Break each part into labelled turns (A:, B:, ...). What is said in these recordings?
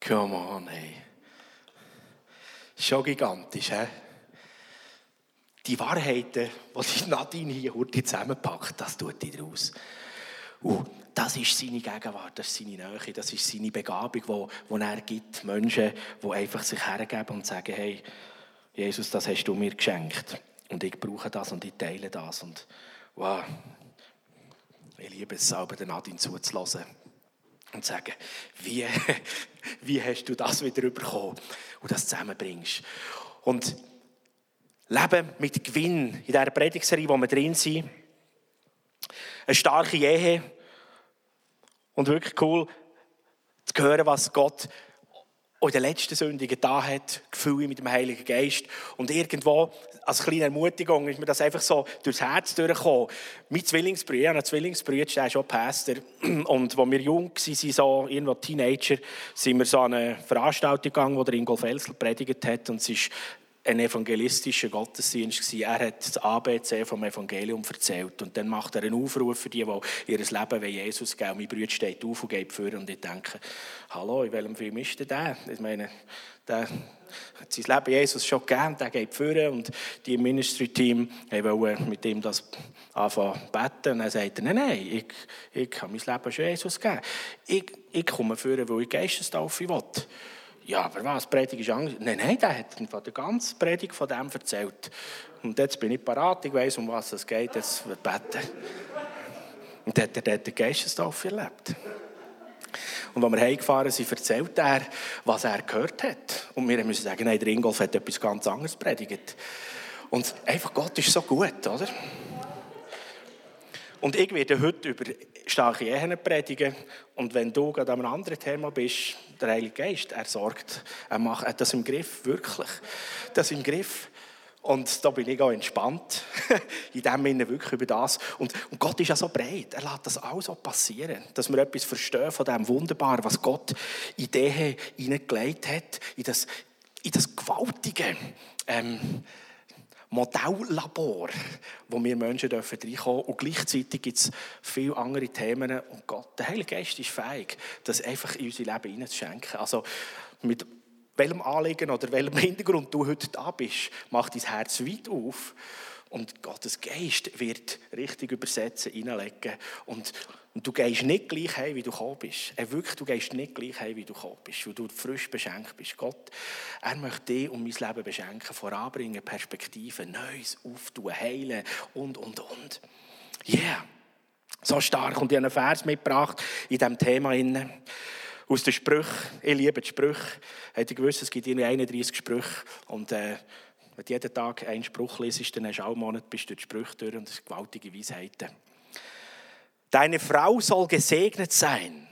A: Come on, hey. Schon gigantisch, hä? Die Wahrheiten, die Nadine hier heute zusammenpackt, das tut die draus. Uh, das ist seine Gegenwart, das ist seine Nähe, das ist seine Begabung, die, die er gibt. Menschen, die einfach sich hergeben und sagen, hey, Jesus, das hast du mir geschenkt. Und ich brauche das und ich teile das. Und wow, ich liebe es, selber den Nadine zuzulassen und sagen, wie, wie hast du das wieder bekommen und das zusammenbringst. Und Leben mit Gewinn in dieser Predigserie, wo wir drin sind. Eine starke Ehe. Und wirklich cool zu hören, was Gott in den letzten Sündigen da hat, Gefühle mit dem Heiligen Geist. Und irgendwo, als kleine Ermutigung, ist mir das einfach so durchs Herz durchgekommen. Mein Zwillingsbrüder, ich habe einen Zwillingsbrüder, der ist schon Pastor. Und als wir jung waren, so irgendwo Teenager, sind wir so an eine Veranstaltung gegangen, wo der Ingolf Elsel predigt hat. Und es ist ein evangelistischer Gottesdienst. Er hat das ABC vom Evangelium erzählt und dann macht er einen Aufruf für die, die ihr Leben Jesus geben. Mein Bruder steht auf und geht vor und ich denke, hallo, in welchem Film ist denn der? Ich meine, der hat sein Leben Jesus schon gegeben, der geht vor und die Ministry-Team wollen mit ihm das anfangen beten und dann sagt er, nein, nein, ich, ich habe mein Leben schon Jesus gegeben. Ich, ich komme vor, weil ich Geistestaufe will. Ja, aber was? Predigt ist Angst. Nein, nein, der hat von der ganzen Predigt von dem erzählt. Und jetzt bin ich parat, ich weiß, um was es geht, jetzt beten. Und hat er dort den Geistestaufe erlebt. Und als wir heimgefahren sind, erzählt er, was er gehört hat. Und wir müssen sagen, nein, der Ingolf hat etwas ganz anderes predigt. Und einfach Gott ist so gut, oder? Und ich werde heute über starke Ehen predigen. Und wenn du gerade an einem anderen Thema bist, der Heilige Geist, er sorgt, er macht das im Griff, wirklich. Das im Griff. Und da bin ich auch entspannt, in dem Sinne wirklich über das. Und, und, Gott ist ja so breit, er lässt das alles so passieren, dass wir etwas verstehen von dem Wunderbaren, was Gott in die hineingelegt hat, in das, in das Gewaltige. Ähm, Modelllabor, wo wir Menschen dürfen reinkommen Und gleichzeitig gibt es viele andere Themen. Und Gott, der Heilige Geist ist fähig, das einfach in unser Leben hineinzuschenken. Also mit welchem Anliegen oder welchem Hintergrund du heute da bist, macht dein Herz weit auf. Und Gottes Geist wird richtig übersetzen, hineinlegen. Und, und du gehst nicht gleich heim, wie du gekommen bist. Er wirklich, du gehst nicht gleich heim, wie du gekommen bist, weil du frisch beschenkt bist. Gott, er möchte dich und mein Leben beschenken, voranbringen, Perspektiven, Neues auftun, heilen und, und, und. Yeah. So stark. Und ich habe einen Vers mitgebracht in diesem Thema. Aus den Sprüchen. Ich liebe die Sprüche. Hätte ich gewusst, es gibt 31 Sprüche. Und, äh, wenn du jeden Tag einen Spruch liest, dann hast du auch einen Monat bis durch die Sprüche durch und das sind gewaltige Weisheiten. Deine Frau soll gesegnet sein.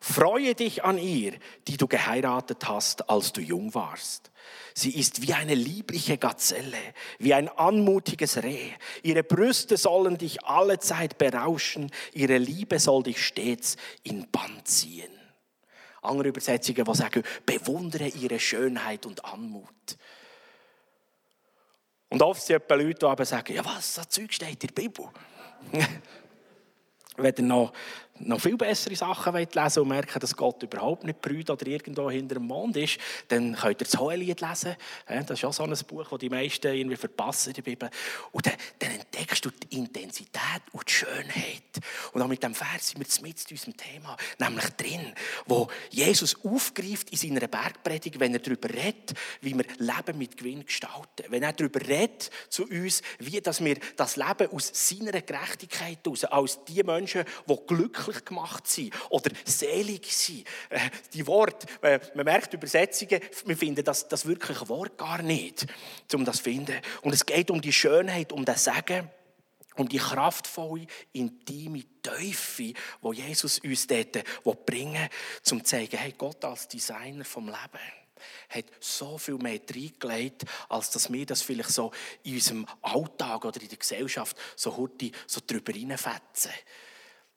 A: Freue dich an ihr, die du geheiratet hast, als du jung warst. Sie ist wie eine liebliche Gazelle, wie ein anmutiges Reh. Ihre Brüste sollen dich alle Zeit berauschen, ihre Liebe soll dich stets in Bann ziehen. Andere Übersetzungen, die sagen, bewundere ihre Schönheit und Anmut. Und oft sind Leute, die sagen, ja was, das Zeug steht in der Bibel. Wenn ihr noch viel bessere Sachen lesen und merken, dass Gott überhaupt nicht brüht oder irgendwo hinter dem Mond ist, dann könnt ihr das Hohelied lesen. Das ist auch so ein Buch, das die meisten irgendwie verpassen in der Bibel. Und dann, dann, entdeckst du die Intensität und die Schönheit. Und auch mit dem Vers sind wir mit unserem Thema, nämlich drin, wo Jesus aufgreift in seiner Bergpredigt, wenn er darüber redet, wie wir Leben mit Gewinn gestalten. Wenn er darüber redet zu uns, wie dass wir das Leben aus seiner Gerechtigkeit heraus, als die Menschen, die glücklich glücklich gemacht sein oder selig sein. Äh, die Worte, äh, man merkt Übersetzungen, wir finden das, das wirkliche Wort gar nicht, um das zu finden. Und es geht um die Schönheit, um das Sagen, um die kraftvolle, intime Teufel, wo Jesus uns dort bringen will, um zu zeigen, hey, Gott als Designer vom Leben hat so viel mehr reingelegt, als dass wir das vielleicht so in unserem Alltag oder in der Gesellschaft so heute so drüber reinfetzen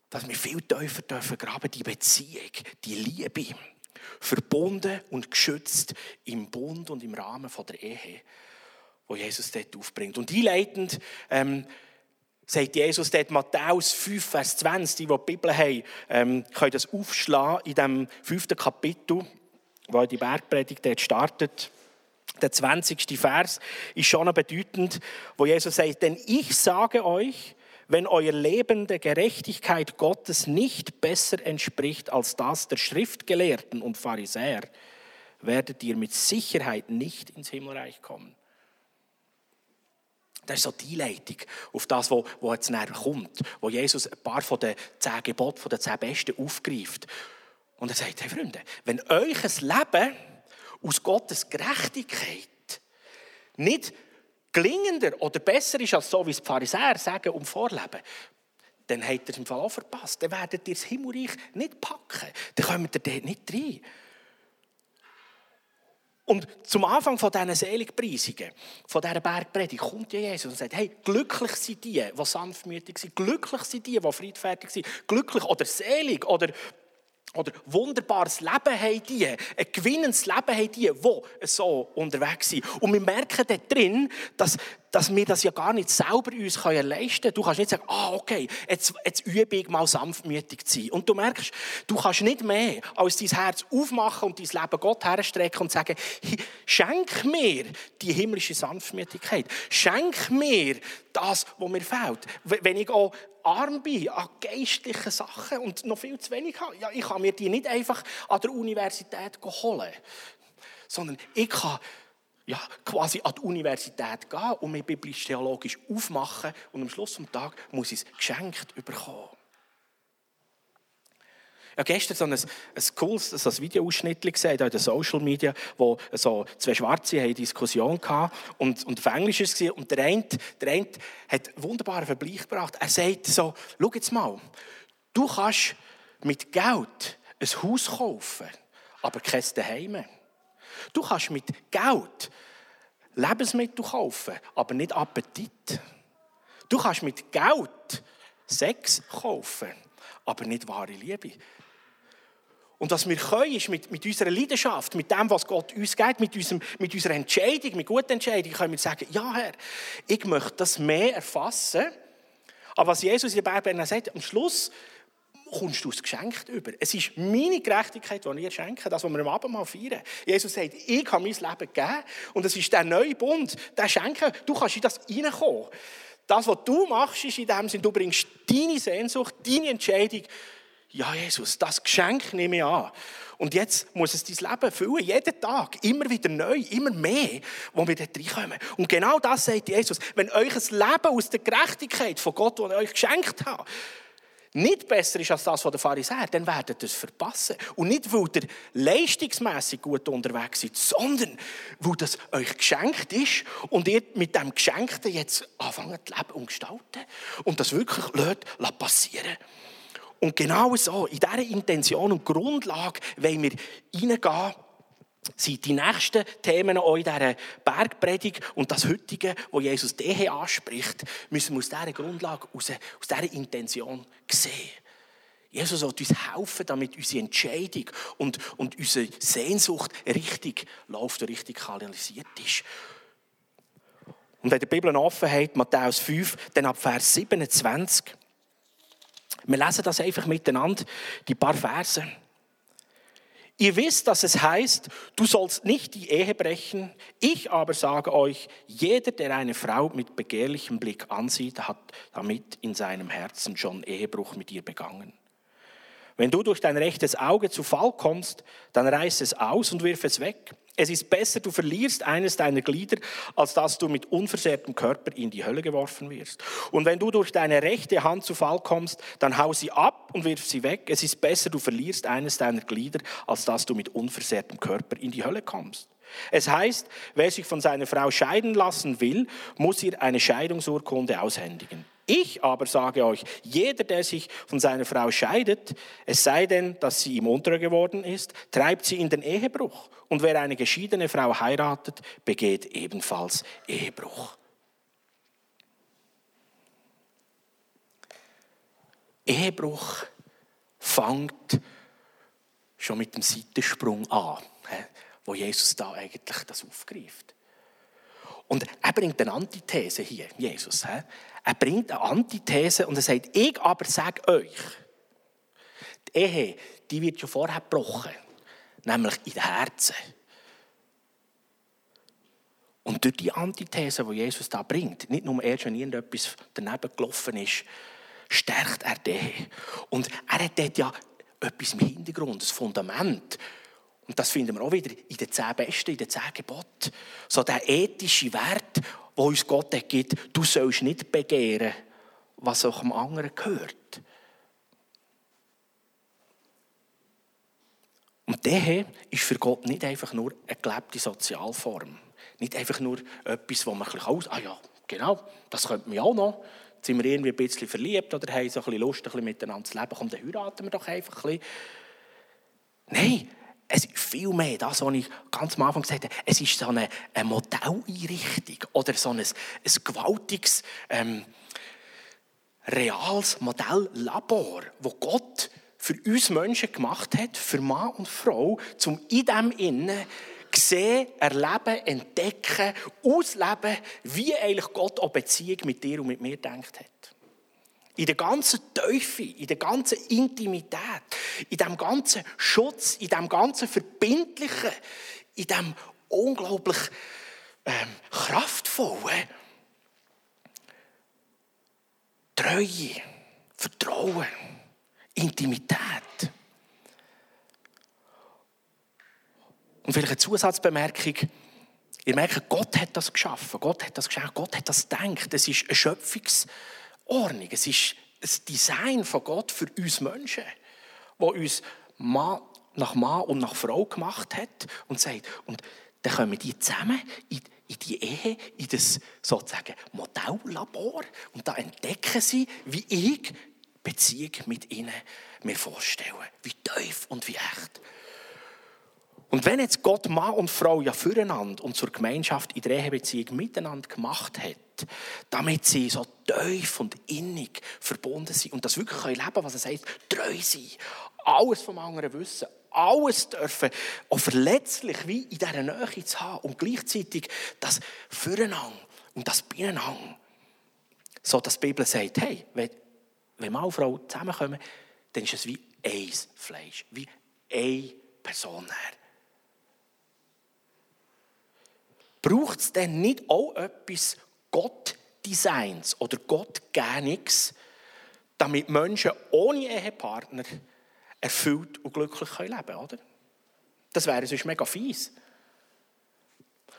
A: dass wir viel tiefer dürfen graben, die Beziehung, die Liebe, verbunden und geschützt im Bund und im Rahmen von der Ehe, wo Jesus dort aufbringt. Und einleitend ähm, sagt Jesus dort Matthäus 5, Vers 20, die, die Bibel haben, ähm, können das aufschlagen in dem fünften Kapitel. wo die Bergpredigt dort startet, der 20. Vers ist schon bedeutend, wo Jesus sagt, denn ich sage euch, wenn euer Leben der Gerechtigkeit Gottes nicht besser entspricht als das der Schriftgelehrten und Pharisäer, werdet ihr mit Sicherheit nicht ins Himmelreich kommen. Das ist so die Leitung auf das, was jetzt näher kommt, wo Jesus ein paar von den zehn Geboten, von den zehn Besten aufgreift. Und er sagt, hey Freunde, wenn euch ein Leben aus Gottes Gerechtigkeit nicht gelingender oder besser ist als so, wie es die Pharisäer sagen und vorleben, dann habt ihr es im Fall auch verpasst. Dann werdet ihr das Himmelreich nicht packen. Dann kommt ihr dort nicht rein. Und zum Anfang von diesen Seligpreisungen, von dieser Bergpredigt, kommt ja Jesus und sagt, hey, glücklich sind die, die sanftmütig sind, glücklich sind die, die friedfertig sind, glücklich oder selig oder oder wunderbares Leben haben die, ein gewinnendes Leben haben die, die so unterwegs sind. Und wir merken dort drin, dass, dass wir das ja gar nicht selber uns leisten können. Du kannst nicht sagen, ah, okay, jetzt, jetzt übe ich mal sanftmütig zu sein. Und du merkst, du kannst nicht mehr als dein Herz aufmachen und dein Leben Gott herstrecken und sagen, schenk mir die himmlische Sanftmütigkeit. Schenk mir das, was mir fehlt. Wenn ich auch arm bin an geistlichen Sachen und noch viel zu wenig habe, ja, ich kann mir die nicht einfach an der Universität holen, sondern ich kann ja, quasi an die Universität gehen und mich biblisch-theologisch aufmachen und am Schluss des Tages muss ich es geschenkt bekommen. Ich habe gestern so ein, ein cooles so ein Videoausschnitt gesehen in den Social Media, wo so zwei Schwarze eine Diskussion hatten und, und auf Englisch war es. Und der eine, der eine hat einen wunderbaren Vergleich gebracht. Er sagt so, schau jetzt mal, du kannst mit Geld ein Haus kaufen, aber kein Daheim. Du kannst mit Geld Lebensmittel kaufen, aber nicht Appetit. Du kannst mit Geld Sex kaufen, aber nicht wahre Liebe. Und was wir können, ist mit, mit unserer Leidenschaft, mit dem, was Gott uns gibt, mit, mit unserer Entscheidung, mit guter Entscheidung, können wir sagen, ja Herr, ich möchte das mehr erfassen. Aber was Jesus in der Bibel sagt, am Schluss kommst du es geschenkt über. Es ist meine Gerechtigkeit, die ich schenke, das, was wir am Abend mal feiern. Jesus sagt, ich habe mein Leben gegeben und es ist der neue Bund, der Schenken. Du kannst in das reinkommen. Das, was du machst, ist in dem Sinne, du bringst deine Sehnsucht, deine Entscheidung ja Jesus, das Geschenk nehme ich an. Und jetzt muss es dein Leben füllen, jeden Tag, immer wieder neu, immer mehr, wo wir dort reinkommen. Und genau das sagt Jesus. Wenn euch ein Leben aus der Gerechtigkeit von Gott, das ich euch geschenkt habe, nicht besser ist als das von der Pharisäer, dann werdet ihr es verpassen. Und nicht, weil ihr leistungsmässig gut unterwegs seid, sondern weil das euch geschenkt ist und ihr mit dem Geschenkten jetzt anfangt zu leben und gestalten und das wirklich lasst passieren. Und genau so, in dieser Intention und Grundlage wollen wir reingehen, sind die nächsten Themen auch in dieser Bergpredigt und das heutige, wo Jesus Ehe anspricht, müssen wir aus dieser Grundlage, aus, aus dieser Intention sehen. Jesus soll uns helfen, damit unsere Entscheidung und, und unsere Sehnsucht richtig läuft und richtig kanalisiert ist. Und wenn die Bibel offen hat, Matthäus 5, dann ab Vers 27, wir lesen das einfach miteinander, die paar Verse. Ihr wisst, dass es heißt, du sollst nicht die Ehe brechen. Ich aber sage euch, jeder, der eine Frau mit begehrlichem Blick ansieht, hat damit in seinem Herzen schon Ehebruch mit ihr begangen. Wenn du durch dein rechtes Auge zu Fall kommst, dann reiß es aus und wirf es weg. Es ist besser, du verlierst eines deiner Glieder, als dass du mit unversehrtem Körper in die Hölle geworfen wirst. Und wenn du durch deine rechte Hand zu Fall kommst, dann hau sie ab und wirf sie weg. Es ist besser, du verlierst eines deiner Glieder, als dass du mit unversehrtem Körper in die Hölle kommst. Es heißt, wer sich von seiner Frau scheiden lassen will, muss ihr eine Scheidungsurkunde aushändigen. Ich aber sage euch, jeder, der sich von seiner Frau scheidet, es sei denn, dass sie ihm untreu geworden ist, treibt sie in den Ehebruch. Und wer eine geschiedene Frau heiratet, begeht ebenfalls Ehebruch. Ehebruch fängt schon mit dem Seitensprung an, wo Jesus da eigentlich das aufgreift. Und er bringt eine Antithese hier, Jesus. Er bringt eine Antithese und er sagt, ich aber sage euch, die Ehe, die wird schon vorher gebrochen. nämlich in den Herzen. Und durch die Antithese, die Jesus da bringt, nicht nur erst, wenn irgendetwas daneben gelaufen ist, stärkt er den. Und er hat dort ja etwas im Hintergrund, ein Fundament. Und das finden wir auch wieder in den zehn Besten, in den zehn Geboten. So der ethische Wert, wo uns Gott gibt, du sollst nicht begehren, was auch dem anderen gehört. Und der ist für Gott nicht einfach nur eine gelebte Sozialform. Nicht einfach nur etwas, wo man ein bisschen aus, ah ja, genau, das könnte man auch noch. Jetzt sind wir irgendwie ein bisschen verliebt oder haben so ein bisschen Lust, ein bisschen miteinander zu leben. Komm, dann heiraten wir doch einfach ein bisschen. Nein, es ist viel mehr das, was ich ganz am Anfang gesagt habe. Es ist so eine, eine Modelleinrichtung oder so ein, ein gewaltiges, ähm, reales Modelllabor, wo Gott für uns Menschen gemacht hat, für Mann und Frau, um in dem Innen sehen, erleben, entdecken, ausleben, wie eigentlich Gott auch Beziehung mit dir und mit mir denkt hat. In der ganzen Teufel, in der ganzen Intimität, in dem ganzen Schutz, in dem ganzen Verbindlichen, in dem unglaublich ähm, kraftvollen, Treue, Vertrauen, Intimität. Und vielleicht eine Zusatzbemerkung. Ihr merkt, Gott hat das geschaffen. Gott hat das geschaffen. Gott hat das gedacht. Es ist eine Schöpfungsordnung. Es ist ein Design von Gott für uns Menschen, wo uns Mann nach Mann und nach Frau gemacht hat und sagt, und dann kommen die zusammen in, in die Ehe, in das sozusagen Modelllabor und da entdecken sie, wie ich Beziehung mit ihnen mir vorstelle. Wie tief und wie echt. Und wenn jetzt Gott Mann und Frau ja füreinander und zur Gemeinschaft in der Ehebeziehung miteinander gemacht hat, damit sie so tief und innig verbunden sind und das wirklich leben können was es heißt, treu sein, alles vom anderen wissen, alles dürfen, auch verletzlich wie in dieser Nähe zu haben und gleichzeitig das Füreinander und das Beieinander. So, dass die Bibel sagt, hey, wenn, wenn Mann und Frau zusammenkommen, dann ist es wie ein Fleisch, wie eine Person. Her. Braucht es denn nicht auch etwas Gott-Designs oder Gott-Geniges, damit Menschen ohne Ehepartner erfüllt und glücklich leben können, oder? Das wäre sonst mega fies.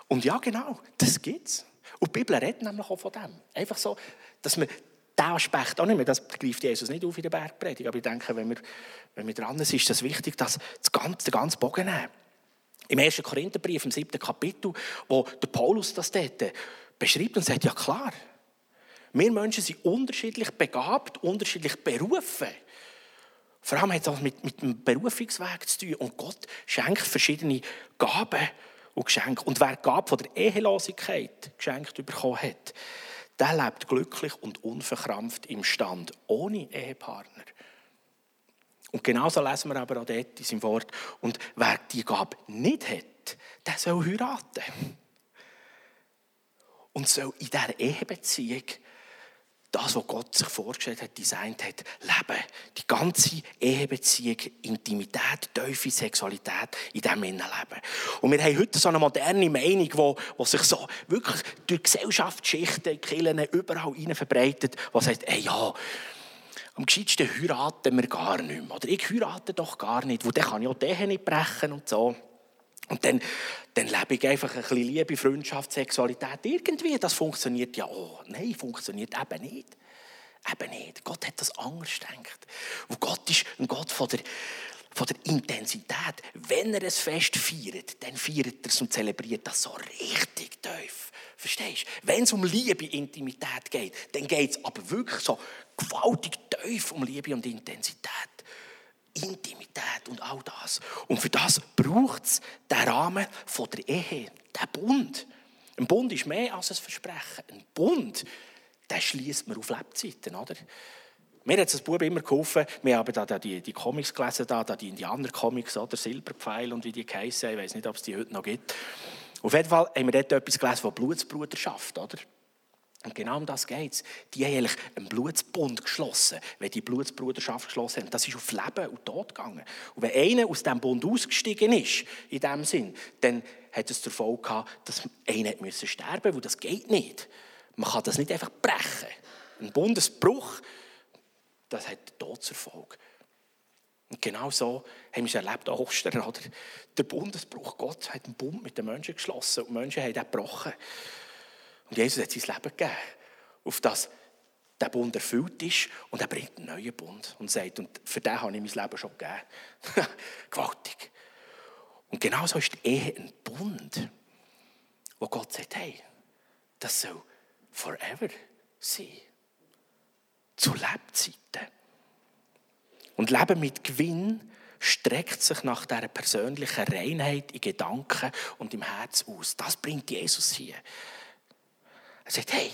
A: Und ja, genau, das gibt es. Und die Bibel redet nämlich auch von dem. Einfach so, dass man diesen Aspekt auch nicht mehr, das greift Jesus nicht auf in der Bergpredigt, aber ich denke, wenn wir, wenn wir dran sind, ist es wichtig, dass das ganze, den ganzen Bogen nehmen. Im 1. Korintherbrief, im 7. Kapitel, wo der Paulus das dort beschreibt und sagt, ja klar, wir Menschen sind unterschiedlich begabt, unterschiedlich berufen. Vor allem hat es mit, mit dem Berufungsweg zu tun. Und Gott schenkt verschiedene Gaben und Geschenke. Und wer die Gabe von der Ehelosigkeit geschenkt bekommen hat, der lebt glücklich und unverkrampft im Stand, ohne Ehepartner. Und genauso lesen wir aber auch dort in seinem Wort. Und wer die Gabe nicht hat, der soll heiraten. Und soll in dieser Ehebeziehung das, was Gott sich vorgestellt hat, designt hat, leben. Die ganze Ehebeziehung, Intimität, tiefe Sexualität in diesem leben. Und wir haben heute so eine moderne Meinung, die, sich so wirklich durch Gesellschaftsschichten, Kirchen, überall verbreitet, die sagt, ey, ja, am gescheitsten heiraten wir gar nicht mehr. Oder ich heirate doch gar nicht, weil dann kann ich auch den nicht brechen und so. Und dann, dann lebe ich einfach ein bisschen Liebe, Freundschaft, Sexualität. Irgendwie, das funktioniert ja auch. Nein, funktioniert eben nicht. Eben nicht. Gott hat das anders gedacht. Und Gott ist ein Gott von der, von der Intensität. Wenn er ein Fest feiert, dann feiert er es und zelebriert das so richtig tief. Verstehst du? Wenn es um Liebe, Intimität geht, dann geht es aber wirklich so gewaltig tief um Liebe und Intensität. Intimität und all das. Und für das braucht es den Rahmen von der Ehe, den Bund. Ein Bund ist mehr als ein Versprechen. Ein Bund, den schließt man auf Lebzeiten, oder? Mir hat das Buch immer geholfen. Wir haben da die, die Comics gelesen, da, die Indianer-Comics, oder Silberpfeil und wie die heißen. Ich weiß nicht, ob es die heute noch gibt. Auf jeden Fall haben wir dort etwas gelesen von Blutsbruderschaft, oder? Und genau um das geht es. Die haben eigentlich einen Blutsbund geschlossen, wenn die Blutsbruderschaft geschlossen haben. Das ist auf Leben und Tod gegangen. Und wenn einer aus diesem Bund ausgestiegen ist, in dem Sinn, dann hat es zur Folge gehabt, dass einer sterben musste, weil das geht nicht. Man kann das nicht einfach brechen. Ein Bundesbruch, das hat den Tod Folge. Und genau so haben wir es erlebt an Ostern. Oder? Der Bundesbruch, Gott hat einen Bund mit den Menschen geschlossen und die Menschen haben ihn gebrochen. Und Jesus hat sein Leben gegeben, auf das der Bund erfüllt ist und er bringt einen neuen Bund und sagt, und für den habe ich mein Leben schon gegeben. Gewaltig. Und genau so ist die Ehe ein Bund, wo Gott sagt, hey, das soll forever sein. Zu Lebzeiten. Und Leben mit Gewinn streckt sich nach dieser persönlichen Reinheit in Gedanken und im Herz aus. Das bringt Jesus hier. Er sagt, hey,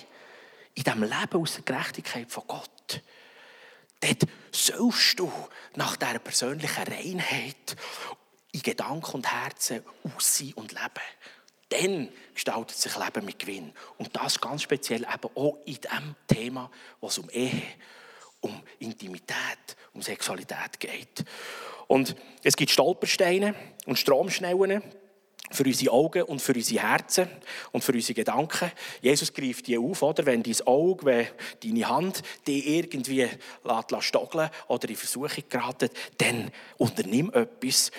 A: in diesem Leben aus der Gerechtigkeit von Gott, dort sollst du nach dieser persönlichen Reinheit in Gedanken und Herzen aussehen und leben. Dann gestaltet sich Leben mit Gewinn. Und das ganz speziell eben auch in dem Thema, was um Ehe, um Intimität, um Sexualität geht. Und es gibt Stolpersteine und Stromschnellen für unsere Augen und für unsere Herzen und für unsere Gedanken. Jesus greift die auf, oder? Wenn dein Auge, wenn deine Hand die irgendwie stogeln oder in Versuchung geraten, dann unternimm etwas.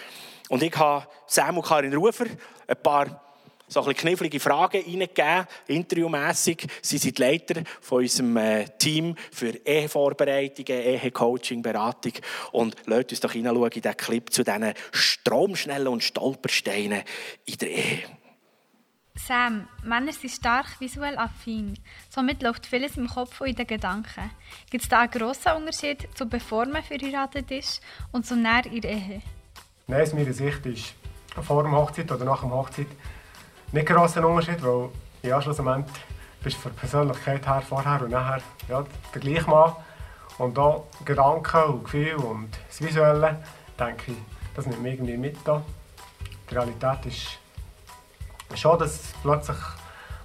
A: Und ich habe Sam und Karin Rufer ein paar so ein knifflige Fragen reingegeben, interviewmässig. Sie sind Leiter von unserem äh, Team für Ehevorbereitungen, Ehecoaching, Beratung. Und lasst uns doch hineinschauen in diesen Clip zu diesen Stromschnellen und Stolpersteinen in der Ehe.
B: Sam, Männer sind stark visuell affin. Somit läuft vieles im Kopf und in den Gedanken. Gibt es da einen grossen Unterschied zu bevor man verheiratet ist und zu näher in der Ehe?
C: Nein, aus meiner Sicht ist vor der Hochzeit oder nach der Hochzeit nicht ein grosser Unterschied, weil ja, schlussendlich bist du von der Persönlichkeit her vorher und nachher ja, der gleiche Mann. Und auch Gedanken und Gefühle und das Visuelle, denke ich, das nimmt mich irgendwie mit. Da. Die Realität ist schon, dass plötzlich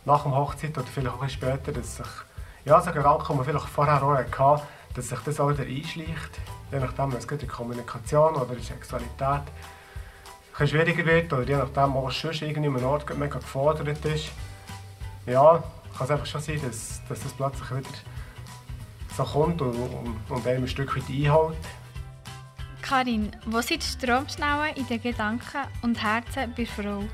C: nach der Hochzeit oder vielleicht auch später, dass sich ja, so Gedanken, die man vielleicht vorher auch hatte, dass sich das auch wieder einschleicht. Je nachdem, es geht in Kommunikation oder in Sexualität bisschen schwieriger wird oder je nachdem, es sonst irgendwie an Ort mega gefordert ist, ja, kann es einfach schon sein, dass, dass das plötzlich wieder so kommt und, und, und einem ein Stück weit einholt.
B: Karin, wo sind die Stromschnellen in den Gedanken und Herzen bei Frau?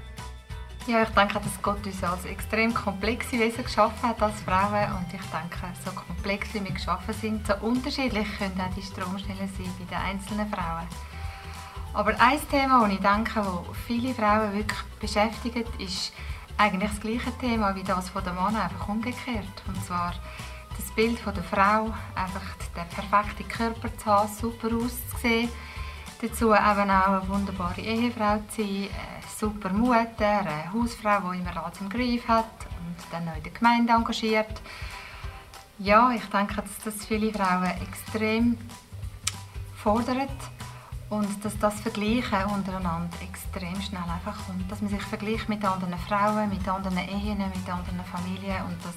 D: Ja, ich denke, dass Gott uns als extrem komplexe Wesen geschaffen hat als Frauen und ich denke, so komplex wie wir geschaffen sind, so unterschiedlich können auch die Stromschnellen sein bei den einzelnen Frauen. Aber ein Thema, das ich denke, das viele Frauen wirklich beschäftigt, ist eigentlich das gleiche Thema wie das von der Mann, einfach umgekehrt. Und zwar das Bild von der Frau, einfach den perfekten Körper zu haben, super auszusehen, dazu eben auch eine wunderbare Ehefrau zu sein, eine super Mutter, eine Hausfrau, die immer alles im Griff hat und dann noch in der Gemeinde engagiert. Ja, ich denke, dass das viele Frauen extrem fordert und dass das Vergleichen untereinander extrem schnell einfach kommt. Dass man sich vergleicht mit anderen Frauen, mit anderen Ehen, mit anderen Familien und dass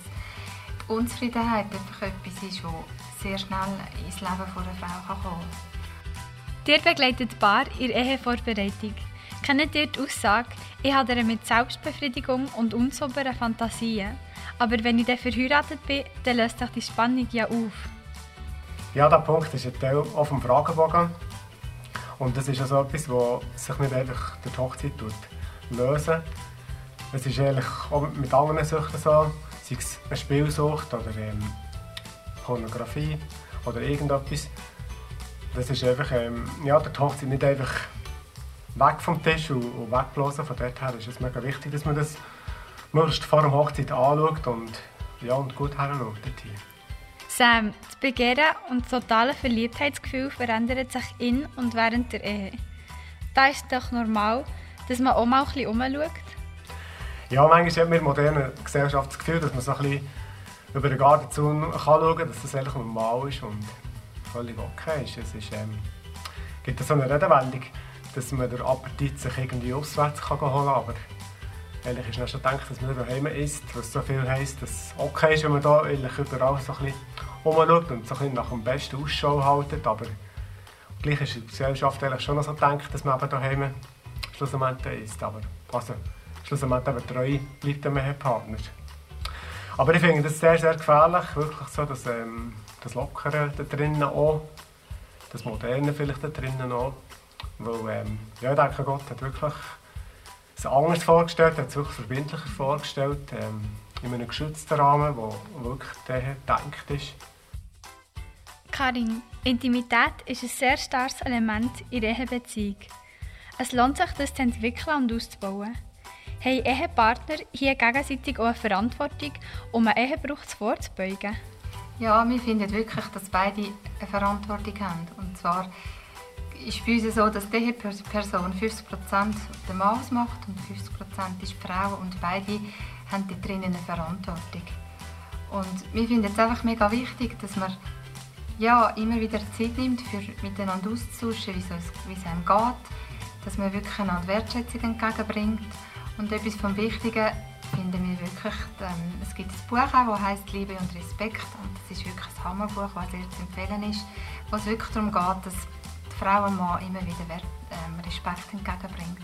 D: die Unzufriedenheit einfach etwas ist, das sehr schnell ins Leben einer Frau kommen kann.
B: Dir begleitet Paar in Ehevorbereitung. Kennt ihr die Aussage, ich habe mit Selbstbefriedigung und unsauberen Fantasien. Aber wenn ich dann verheiratet bin, dann löst sich die Spannung ja auf.
C: Ja, der Punkt ist ein Teil auf dem Fragebogen. Und das ist also etwas, das sich nicht einfach die Hochzeit lösen Es ist eigentlich auch mit anderen Süchten so, sei es eine Spielsucht oder ähm, Pornografie oder irgendetwas. Das ist einfach, ähm, ja, die Hochzeit nicht einfach weg vom Tisch und, und wegblasen. Von dort her ist es mega wichtig, dass man das möglichst vor der Hochzeit anschaut und, ja, und gut heranschaut.
B: Sam, das Begehren und das totale Verliebtheitsgefühl verändert sich in und während der Ehe. Da ist es doch normal, dass man auch mal ein bisschen umschaut.
C: Ja, manchmal hat man in der modernen Gesellschaft das Gefühl, dass man so ein bisschen über den Gartenzaun schauen kann, dass das eigentlich normal ist und völlig okay ist. Es ist, ähm, gibt so eine Redewendung, dass man den Appetit sich irgendwie auswärts kann holen kann, aber Eigentlich ist noch schon gedacht, dass man daheim isst, was so viel heisst, dass es okay ist, wenn man da eigentlich überall so ein bisschen rumschaut und so ein bisschen nach dem besten Ausschau haltet. Aber gleich ist die Gesellschaft eigentlich schon noch so gedacht, dass man eben daheim schlussendlich isst. Aber also, schlussendlich eben treu bleibt der Partner. Aber ich finde das sehr, sehr gefährlich, wirklich so, dass ähm, das Lockere da drinnen auch, das Moderne vielleicht da drinnen auch. Weil, ähm, ja, ich denke, Gott hat wirklich es anders vorgestellt, hat es wirklich verbindlicher vorgestellt, ähm, in einem geschützten Rahmen, der wirklich gedacht ist.
B: Karin, Intimität ist ein sehr starkes Element in der Ehebeziehung. Es lohnt sich, das zu entwickeln und auszubauen. Haben Ehepartner hier gegenseitig auch eine Verantwortung, um einen Ehebruch vorzubeugen?
D: Ja, wir finden wirklich, dass beide eine Verantwortung haben. Und zwar ist bei uns so, dass die Person 50% den Mann ausmacht und 50% ist die Frau und beide haben da drinnen eine Verantwortung. Und wir finden es einfach mega wichtig, dass man ja, immer wieder Zeit nimmt, für miteinander auszutauschen, wie es einem geht, dass man wirklich einander Wertschätzung entgegenbringt. Und etwas vom Wichtigen finden wir wirklich, ähm, es gibt ein Buch auch, das heißt Liebe und Respekt und das ist wirklich ein Hammerbuch, das sehr zu empfehlen ist, wo es wirklich darum geht, dass Frau und Mann immer wieder ähm, Respekt entgegenbringt.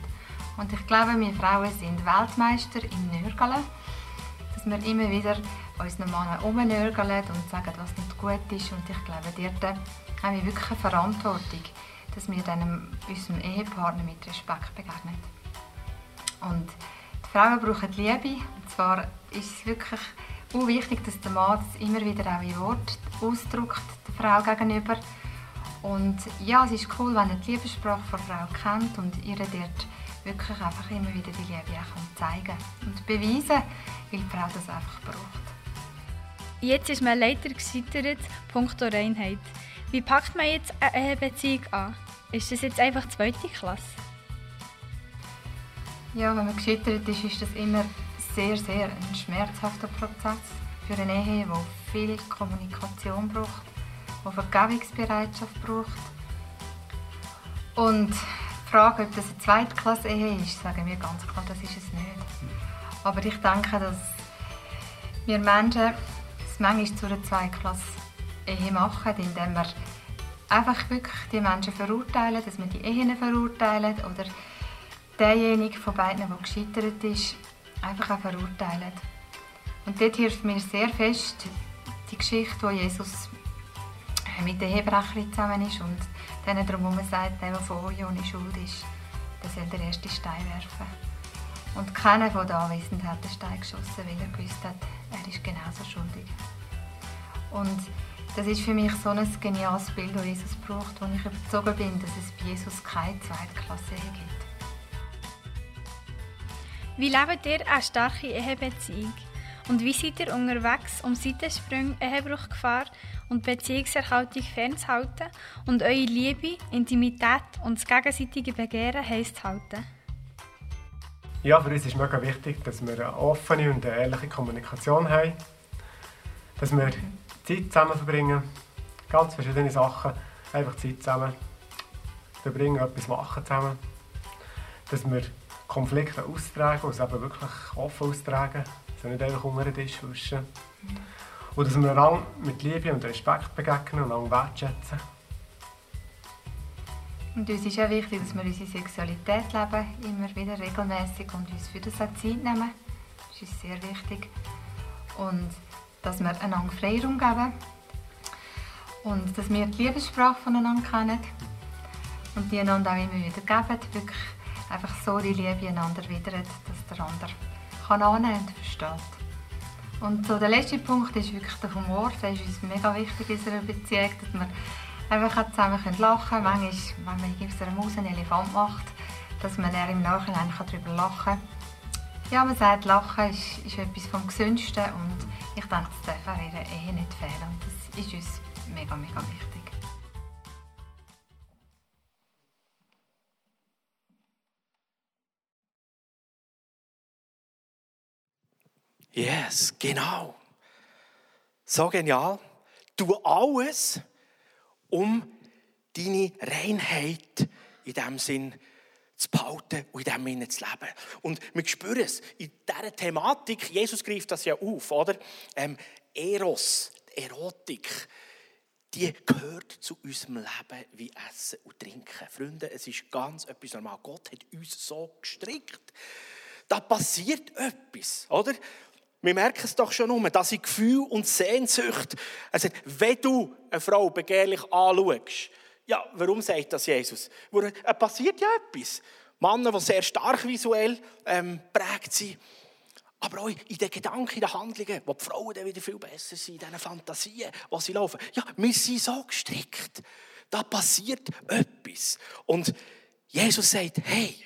D: Und ich glaube, wir Frauen sind Weltmeister im Nörgeln. Dass wir immer wieder unseren Mann umnörgeln und sagen, was nicht gut ist. Und ich glaube, dort haben wir wirklich eine Verantwortung, dass wir dann unserem Ehepartner mit Respekt begegnen. Und die Frauen brauchen Liebe. Und zwar ist es wirklich wichtig, dass der Mann das immer wieder auch in Wort ausdrückt, der Frau gegenüber. Und ja, es ist cool, wenn er die Liebessprache der Frau kennt und ihr dort wirklich einfach immer wieder die Liebe auch zeigen und beweisen, weil die Frau das einfach braucht.
B: Jetzt ist man leider gescheitert, punkto Reinheit. Wie packt man jetzt eine Beziehung an? Ist das jetzt einfach zweite Klasse?
D: Ja, wenn man gescheitert ist, ist das immer sehr, sehr ein schmerzhafter Prozess für eine Ehe, die viel Kommunikation braucht die Vergebungsbereitschaft braucht. Und Frage, ob das eine Zweitklasse-Ehe ist, sagen wir ganz klar, das ist es nicht. Aber ich denke, dass wir Menschen es manchmal zu einer Zweitklasse-Ehe machen, indem wir einfach wirklich die Menschen verurteilen, dass wir die Ehen verurteilen oder derjenige von beiden, der gescheitert ist, einfach auch verurteilen. Und dort hilft mir sehr fest die Geschichte, die Jesus mit der Ehebrecherin zusammen ist und denen darum sagt, der, der von euch ohne Schuld ist, der soll den ersten Stein werfen. Und keiner von den Anwesenden hat den Stein geschossen, weil er gewusst hat, er ist genauso schuldig. Und das ist für mich so ein geniales Bild, das Jesus braucht, wo ich überzeugt bin, dass es bei Jesus keine Zweitklasse gibt.
B: Wie lebt ihr eine starke Ehebeziehung? Und wie seid ihr unterwegs, um Seitensprünge, Ehebruchgefahr und Beziehungserhaltung fernzuhalten und eure Liebe, Intimität und das gegenseitige Begehren heiß zu halten?
C: Ja, für uns ist mega wichtig, dass wir eine offene und eine ehrliche Kommunikation haben. Dass wir Zeit zusammen verbringen. Ganz verschiedene Sachen. Einfach Zeit zusammen verbringen, etwas machen zusammen. Dass wir Konflikte austragen, und eben wirklich offen austragen also nicht einfach unter den Tisch wischen. Und dass wir einander mit Liebe und Respekt begegnen und einander wertschätzen.
D: Und uns ist auch wichtig, dass wir unsere Sexualität leben, immer wieder regelmäßig und uns für das auch Zeit nehmen. Das ist sehr wichtig. Und dass wir einander Freiraum geben. Und dass wir die Liebessprache voneinander kennen. Und die einander auch immer wieder geben. Wirklich einfach so die Liebe einander widern, dass der andere kann annehmen und versteht. Und so der letzte Punkt ist wirklich der Humor. Der ist uns mega wichtig in unserer Beziehung, dass wir einfach zusammen lachen können. Manchmal, wenn man aus einer Maus einen Elefant macht, dass man dann im Nachhinein darüber lachen kann. Ja, man sagt, Lachen ist, ist etwas vom Gesünsten und ich denke, das darf in der Ehe nicht fehlen. Und das ist uns mega, mega wichtig.
A: Yes, genau. So genial. Tu alles, um deine Reinheit in diesem Sinn zu behalten und in diesem Sinne zu leben. Und wir spüren es in dieser Thematik, Jesus greift das ja auf, oder? Ähm, Eros, Erotik, die gehört zu unserem Leben wie Essen und Trinken. Freunde, es ist ganz etwas normal. Gott hat uns so gestrickt. Da passiert etwas, oder? Wir merken es doch schon um, dass ich Gefühl und Sehnsucht, also wenn du eine Frau begehrlich anschaust, ja, warum sagt das Jesus? Es äh, passiert ja etwas. Männer, die sehr stark visuell ähm, prägt sind, aber auch in den Gedanken, in den Handlungen, wo die Frauen dann wieder viel besser sind, in diesen Fantasien, wo sie laufen. Ja, wir sind so gestrickt. Da passiert etwas. Und Jesus sagt, hey, die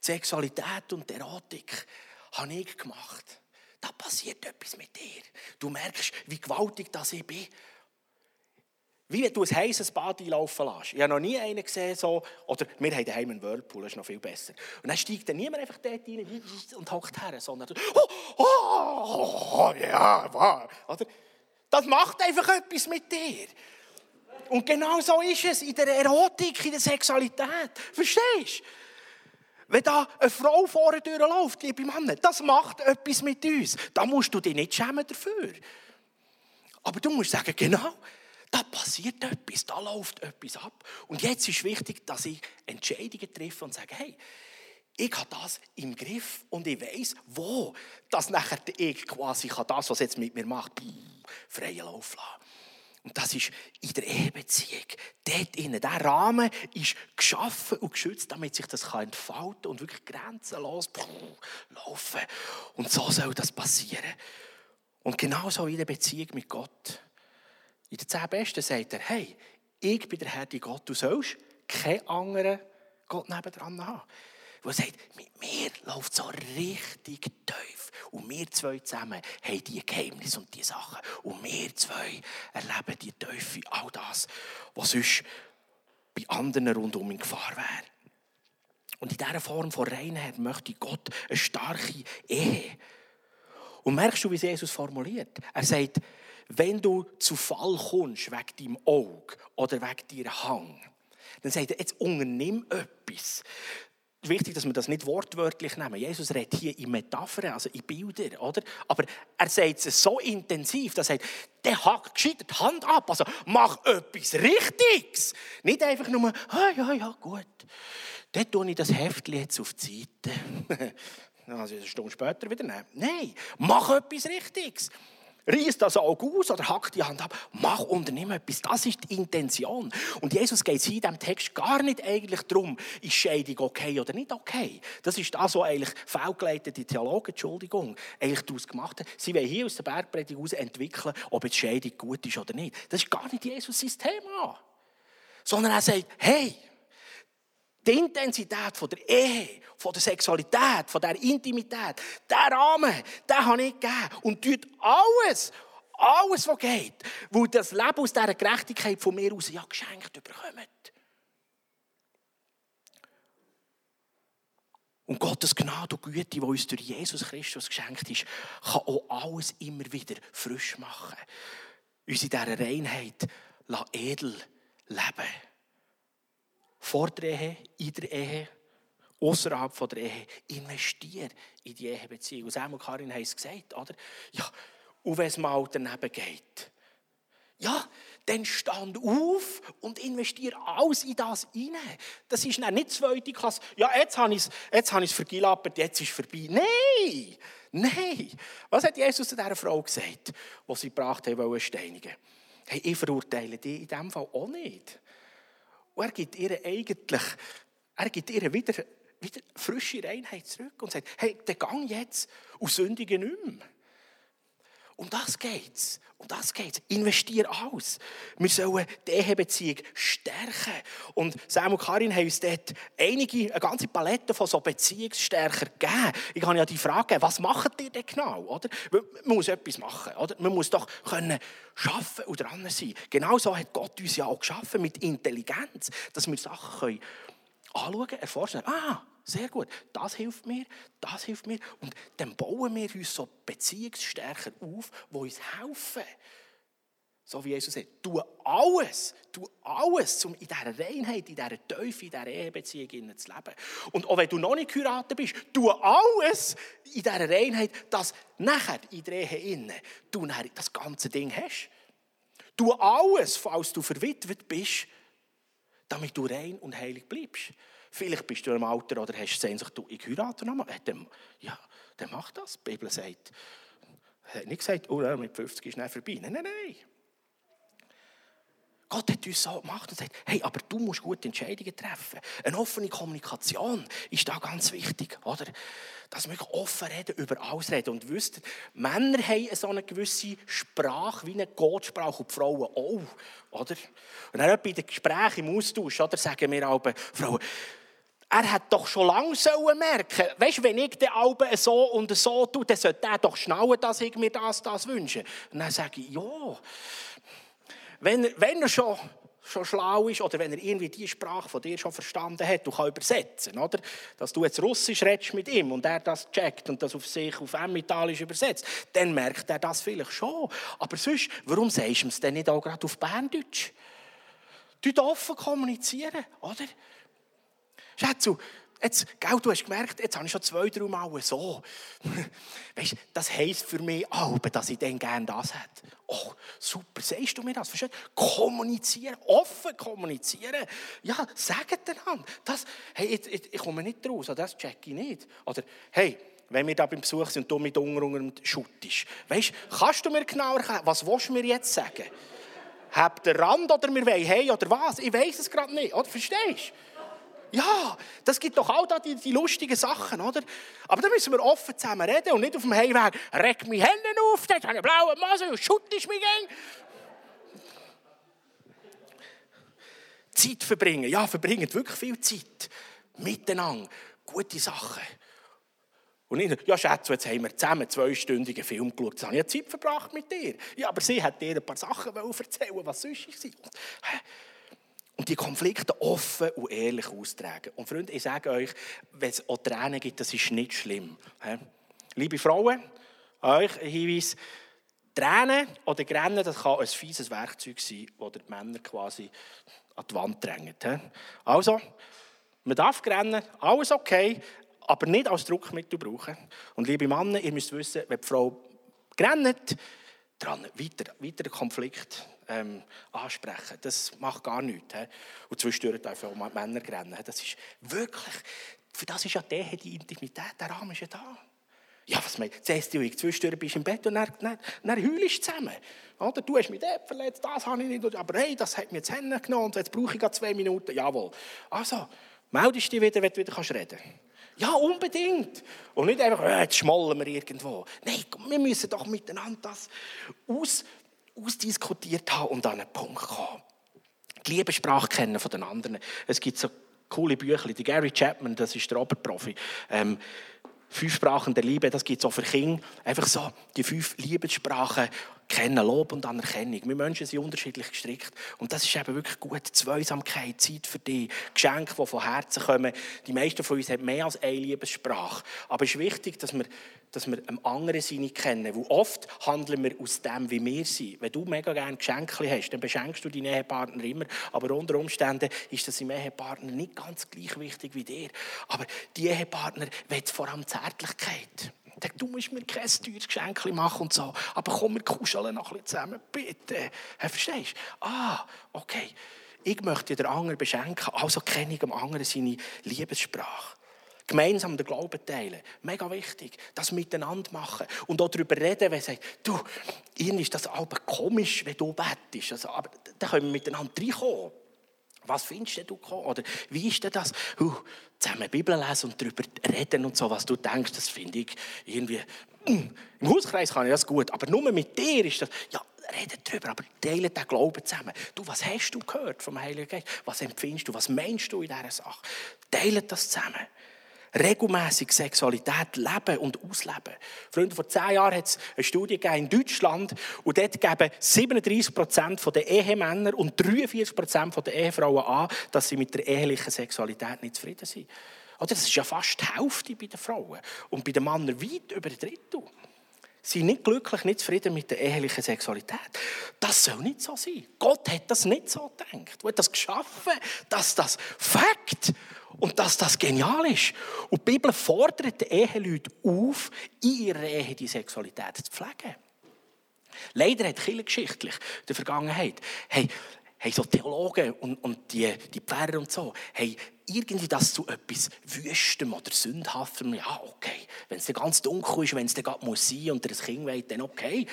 A: Sexualität und die Erotik habe ich gemacht. Da passiert etwas mit dir. Du merkst, wie gewaltig das ich bin. Wie wenn du ein heißes Bad einlaufen lässt. Ich habe noch nie einen gesehen, so, oder wir haben daheim einen Whirlpool, das ist noch viel besser. Und dann steigt dann niemand einfach dort rein und hockt her, sondern oh, oh, oh, ja, wow. Oder? Das macht einfach etwas mit dir. Und genau so ist es in der Erotik, in der Sexualität. Verstehst du? Wenn da eine Frau vorne durchläuft, liebe Männer, das macht etwas mit uns. Da musst du dich nicht schämen dafür. Aber du musst sagen, genau, da passiert etwas, da läuft etwas ab. Und jetzt ist wichtig, dass ich Entscheidungen treffe und sage, hey, ich habe das im Griff und ich weiß, wo das nachher ich quasi das, was jetzt mit mir macht, freien Lauf lassen. Und das ist in der Ehebeziehung. Dort innen, der Rahmen ist geschaffen und geschützt, damit sich das entfalten kann und wirklich grenzenlos laufen. Und so soll das passieren. Und genauso in der Beziehung mit Gott. In den zehn Besten sagt er, hey, ich bin der Herr, die Gott, du sollst keinen anderen Gott nebendran haben. Wo er sagt, mit mir läuft so richtig tief. Und wir zwei zusammen haben die Geheimnisse und die Sachen. Und wir zwei erleben die Teufel, all das, was sonst bei anderen rundum in Gefahr wäre. Und in dieser Form von Reinheit möchte Gott eine starke Ehe. Und merkst du, wie Jesus formuliert? Er sagt, wenn du zu Fall kommst wegen deinem Auge oder wegen deiner Hang, dann sagt er, jetzt unternimm etwas. Ist wichtig, dass wir das nicht wortwörtlich nehmen. Jesus redet hier in Metaphern, also in Bildern, oder? Aber er sagt es so intensiv, dass er sagt, der hack gescheit die Hand ab, also mach etwas Richtiges. Nicht einfach nur, ah, ja, ja, gut. Dann tue ich das Heftchen jetzt auf die Seite. also eine Stunde später wieder nehmen. Nein, mach etwas Richtiges reiß das Auge aus oder hack die Hand ab. Mach, unternimm etwas. Das ist die Intention. Und Jesus geht es in diesem Text gar nicht eigentlich darum, ist Scheidung okay oder nicht okay. Das ist das, was eigentlich fehlgeleitete Theologen, Entschuldigung, eigentlich daraus gemacht haben. Sie wollen hier aus der Bergpredigt heraus entwickeln, ob jetzt Scheidung gut ist oder nicht. Das ist gar nicht Jesus sein Thema. Sondern er sagt, hey, die Intensität von der Ehe, von der Sexualität, von der Intimität, der Rahmen, den habe ich gegeben. Und tut alles, alles, was geht, wo das Leben aus dieser Gerechtigkeit von mir aus ja geschenkt bekommt. Und Gottes Gnade und Güte, die uns durch Jesus Christus geschenkt ist, kann auch alles immer wieder frisch machen. Uns in dieser Reinheit edel leben vor der Ehe, in der Ehe, außerhalb der Ehe. Investier in die Ehebeziehung. Und Sam Karin haben es gesagt, oder? Ja, und wenn es mal daneben geht, ja, dann stand auf und investiere alles in das rein. Das ist nicht zweite Klasse. Ja, jetzt habe ich es, jetzt es vergilappert, jetzt ist es vorbei. Nein, nein. Was hat Jesus zu dieser Frau gesagt, was sie gebracht haben, wollen steinigen? Hey, ich verurteile die in diesem Fall auch nicht. Und er gibt ihr eigentlich, er gibt ihr wieder, wieder frische Reinheit zurück und sagt, hey, der Gang jetzt und sündige nicht mehr. Um das geht's. Um das geht's. Investier aus. Wir sollen die Ehebeziehung stärken. Und Sam und Karin haben uns dort einige, eine ganze Palette von so Beziehungsstärker gegeben. Ich habe ja die Frage, was macht ihr denn genau? Oder? Man muss etwas machen. Oder? Man muss doch können schaffen und dran sein. Genauso hat Gott uns ja auch geschaffen mit Intelligenz, dass wir Sachen können anschauen, erforschen. Ah, sehr gut. Das hilft mir, das hilft mir. Und dann bauen wir uns so Beziehungsstärker auf, die uns helfen. So wie Jesus sagt, tu alles, tu alles, um in dieser Reinheit, in dieser Teufel, in dieser Ehebeziehung zu leben. Und auch wenn du noch nicht geheiratet bist, tu alles in dieser Reinheit, dass nachher in der Ehe du das ganze Ding hast. Tu alles, falls du verwitwet bist, damit du rein und heilig bleibst. Vielleicht bist du im Alter oder hast Sehnsucht, du, ich heirate nochmal. Ja, dann mach das. Die Bibel sagt, hat nicht gesagt, oh, mit 50 ist nicht vorbei. Nein, nein, nein. Gott hat uns so gemacht und sagt, hey, aber du musst gute Entscheidungen treffen. Eine offene Kommunikation ist da ganz wichtig, oder? Dass wir offen reden, über alles reden. Und wisst, Männer haben so eine gewisse Sprache, wie eine Gottsprache, und die Frauen auch, oder? Und dann bei den Gesprächen im Austausch, oder, sagen wir alle, Frauen, er hat doch schon lange sollen merken, weißt, wenn ich den Alben so und so tue, dann sollte er doch schnallen, dass ich mir das, das wünsche. Und dann sage ich, ja, wenn er, wenn er schon, schon schlau ist oder wenn er irgendwie die Sprache von dir schon verstanden hat, du kann übersetzen, oder? Dass du jetzt Russisch redest mit ihm und er das checkt und das auf sich auf Emmentalis übersetzt, dann merkt er das vielleicht schon. Aber sonst, warum sagst du es denn nicht auch gerade auf Berndeutsch? Du offen kommunizieren, oder? Schätzu, Jetzt, gell, du hast gemerkt, jetzt habe ich schon zwei, drei Mal so. Weißt, das heisst für mich auch, dass ich dann gerne das hätte. Oh, super, sagst du mir das? Verstehst? Kommunizieren, offen kommunizieren. Ja, sagen einander. Das, hey, ich, ich, ich komme nicht raus, das check ich nicht. Oder, hey, wenn wir da beim Besuch sind und du mit Hunger und schuttest. Weißt, kannst du mir genau erklären, was willst du mir jetzt sagen? Habt ihr Rand oder wir wollen hey oder was? Ich weiß es gerade nicht. Oder verstehst du? Ja, das gibt doch auch da die, die, lustigen Sachen, oder? Aber da müssen wir offen zusammen reden und nicht auf dem Heimweg, reg mich Hände auf, dort habe ich blaue Mase und schuttest mich gegen. Zeit verbringen, ja, verbringen wirklich viel Zeit. Miteinander, gute Sachen. Und ich, ja Schätze, jetzt haben wir zusammen einen zweistündigen Film geschaut. Jetzt habe ich Zeit verbracht mit dir. Ja, aber sie hat dir ein paar Sachen erzählen was sonst war. Und die Konflikte offen und ehrlich austragen. Und Freunde, ich sage euch, wenn es auch Tränen gibt, das ist nicht schlimm. Liebe Frauen, euch ein Hinweis, Tränen oder Grennen, das kann ein fieses Werkzeug sein, das die Männer quasi an die Wand drängt. Also, man darf grennen, alles okay, aber nicht als Druckmittel brauchen. Und liebe Männer, ihr müsst wissen, wenn die Frau grennt, dran weiter, weiter Konflikt ähm, ansprechen. Das macht gar nichts. He. Und zwischendurch dürfen auch Männer rennen. Das ist wirklich, für das ist ja die, die Intimität, der Rahmen ist ja da. Ja, was meinst du? Zuerst du, zwischendurch bist im Bett und dann, dann, dann heulst du zusammen. Oder? Du hast mich dort verletzt, das habe ich nicht. Aber hey, das hat mir jetzt Hände genommen und jetzt brauche ich gerade zwei Minuten. Jawohl. Also, meldest dich wieder, wenn du wieder reden kannst. Ja, unbedingt. Und nicht einfach, äh, jetzt schmollen wir irgendwo. Nein, wir müssen doch miteinander das aus, ausdiskutiert haben und an einen Punkt kommen. Die Liebessprache kennen von den anderen. Es gibt so coole Bücher. Die Gary Chapman, das ist der Oberprofi. Ähm, fünf Sprachen der Liebe, das gibt es auch für Kinder. Einfach so die fünf Liebessprachen kennen, Lob und Anerkennung. Wir Menschen sind unterschiedlich gestrickt. Und das ist eben wirklich gut. Zweisamkeit, Zeit für dich, Geschenke, die von Herzen kommen. Die meisten von uns haben mehr als eine Liebessprache. Aber es ist wichtig, dass wir, dass wir einem anderen Sinne kennen. Weil oft handeln wir aus dem, wie wir sind. Wenn du mega gerne Geschenke hast, dann beschenkst du deinen Ehepartner immer. Aber unter Umständen ist das im Ehepartner nicht ganz gleich wichtig wie dir. Aber die Ehepartner wollen vor allem Zärtlichkeit. Du musst mir kein teures Geschenk machen und so. Aber komm, wir kuscheln noch ein bisschen zusammen, bitte. Verstehst du? Ah, okay. Ich möchte den anderen beschenken, also kenne ich dem anderen seine Liebessprache. Gemeinsam den Glauben teilen. Mega wichtig. Das miteinander machen. Und auch darüber reden, wenn sagt, du, irgendwie ist das aber komisch, wenn du bettest. Also, aber da können wir miteinander reinkommen. Was findest du Oder wie ist denn das? Uh, zusammen Bibel lesen und darüber reden und so, was du denkst, das finde ich irgendwie. Mm, Im Hauskreis kann ich das gut, aber nur mit dir ist das. Ja, reden darüber, aber teile den Glauben zusammen. Du, was hast du gehört vom Heiligen Geist? Was empfindest du? Was meinst du in dieser Sache? Teile das zusammen regelmäßig Sexualität leben und ausleben. Freunde, vor zehn Jahren hat es eine Studie in Deutschland und dort geben 37 Prozent der Ehemänner und 43 Prozent der Ehefrauen an, dass sie mit der ehelichen Sexualität nicht zufrieden sind. Oder das ist ja fast die Hälfte bei den Frauen und bei den Männern weit über ein Drittel. sind nicht glücklich, nicht zufrieden mit der ehelichen Sexualität. Das soll nicht so sein. Gott hat das nicht so gedacht. Er hat das geschaffen, dass das Fakt und dass das genial ist. Und die Bibel fordert die Eheleute auf, in ihrer Ehe die Sexualität zu pflegen. Leider hat geschichtlich in der Vergangenheit hey, hey, so Theologen und, und die, die Pfarrer und so, hey, irgendwie das zu etwas Wüstem oder Sündhaftem, ja, okay. Wenn es ganz dunkel ist, wenn es dann gerade muss sein und das Kind will, dann okay.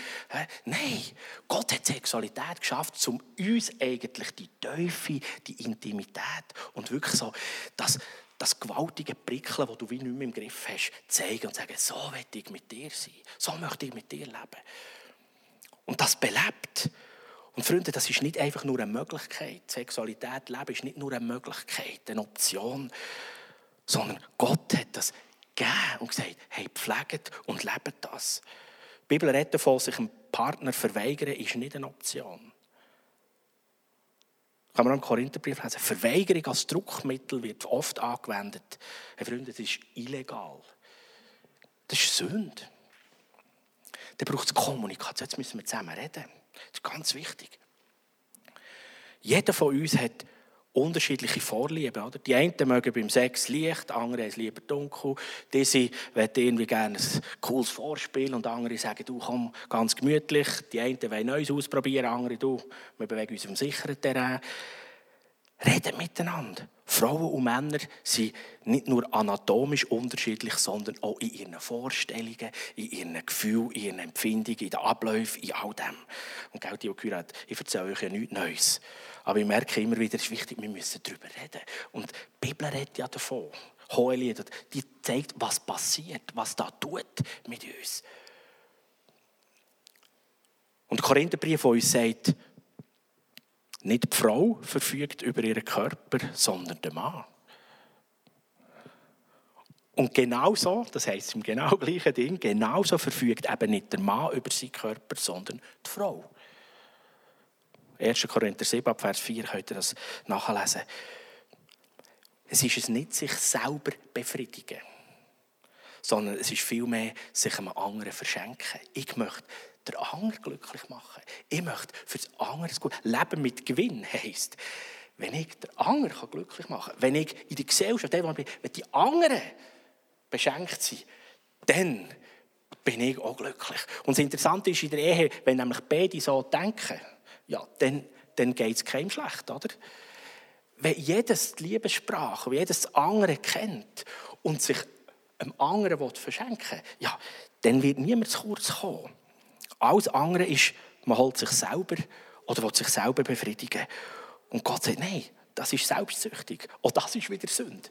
A: Nein, Gott hat Sexualität geschafft, um uns eigentlich die Teufel, die Intimität und wirklich so das, das gewaltige Prickeln, das du wie nicht mehr im Griff hast, zeigen und sagen, so möchte ich mit dir sein, so möchte ich mit dir leben. Und das belebt. Und Freunde, das ist nicht einfach nur eine Möglichkeit. Sexualität leben ist nicht nur eine Möglichkeit, eine Option, sondern Gott hat das gegeben und gesagt, hey, pflegt und lebt das. Die Bibel redet davon, sich einem Partner verweigern, ist nicht eine Option. Kann man im Korintherbrief lesen. Verweigerung als Druckmittel wird oft angewendet. Hey Freunde, das ist illegal. Das ist Sünde. Da braucht es Kommunikation. Jetzt müssen wir zusammen reden. Das ist ganz wichtig. Jeder von uns hat unterschiedliche Vorlieben. Oder? Die einen mögen beim Sex Licht, andere es lieber dunkel. Diese wollen irgendwie gerne ein cooles Vorspiel und andere sagen, du komm ganz gemütlich. Die einen wollen Neues ausprobieren, andere, du, wir bewegen uns dem sicheren Terrain. Reden miteinander. Frauen und Männer sind nicht nur anatomisch unterschiedlich, sondern auch in ihren Vorstellungen, in ihren Gefühlen, in ihren Empfindungen, in den Abläufen, in all dem. Und Geld, die gehört, ich erzähle euch ja nichts Neues. Aber ich merke immer wieder, es ist wichtig, wir müssen darüber reden. Und die Bibel redet ja davon. Hohelieder, die zeigt, was passiert, was da tut mit uns. Und der Korintherbrief von uns sagt, nicht die Frau verfügt über ihren Körper, sondern der Mann. Und genauso, das heißt im genau gleichen Ding, genauso verfügt eben nicht der Mann über seinen Körper, sondern die Frau. 1. Korinther 7, Vers 4 könnt ihr das nachlesen. Es ist es nicht sich selber befriedigen, sondern es ist vielmehr sich einem anderen verschenken. Ich möchte den anderen glücklich machen. Ich möchte für das andere gut. Leben mit Gewinn heisst, wenn ich den anderen glücklich machen kann, wenn ich in der Gesellschaft, bin, wenn die anderen beschenkt sind, dann bin ich auch glücklich. Und das Interessante ist in der Ehe, wenn nämlich beide so denken, ja, dann, dann geht es keinem schlecht, oder? Wenn jedes die Liebessprache, wenn jedes das andere kennt und sich einem anderen verschenken will, ja, dann wird niemand zu kurz kommen. Alles andere ist, man holt sich selber oder will sich selber befriedigen. Und Gott sagt, nein, das ist selbstsüchtig. Und das ist wieder Sünde.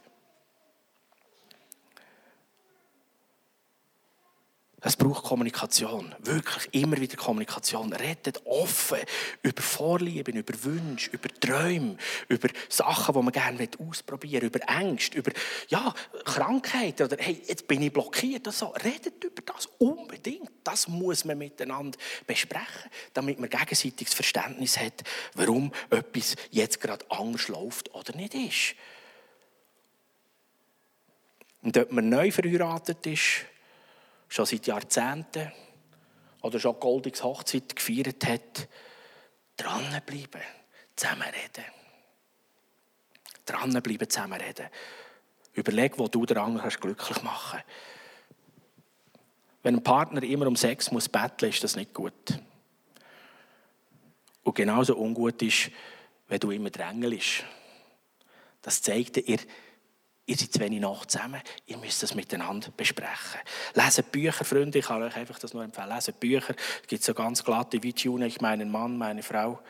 A: Es braucht Kommunikation. Wirklich immer wieder Kommunikation. Redet offen über Vorlieben, über Wünsche, über Träume, über Sachen, die man gerne ausprobieren will, über Ängste, über ja, Krankheiten oder hey, jetzt bin ich blockiert. Also, redet über das unbedingt. Das muss man miteinander besprechen, damit man gegenseitiges Verständnis hat, warum etwas jetzt gerade anders läuft oder nicht ist. Und ob man neu verheiratet ist, schon seit Jahrzehnten oder schon goldiges Hochzeit gefeiert hat, dranbleiben, zusammenreden. Dranbleiben, zusammenreden. Überleg, wo du den anderen glücklich machen kannst. Wenn ein Partner immer um Sex muss betteln, ist das nicht gut. Und genauso ungut ist, wenn du immer drängelst. Das zeigt dir, Ihr seid zu wenig Nacht zusammen, ihr müsst das miteinander besprechen. Lesen Bücher, Freunde, ich kann euch einfach das nur empfehlen. Lesen Bücher, es gibt so ganz glatte, tune ich meinen Mann, meine Frau,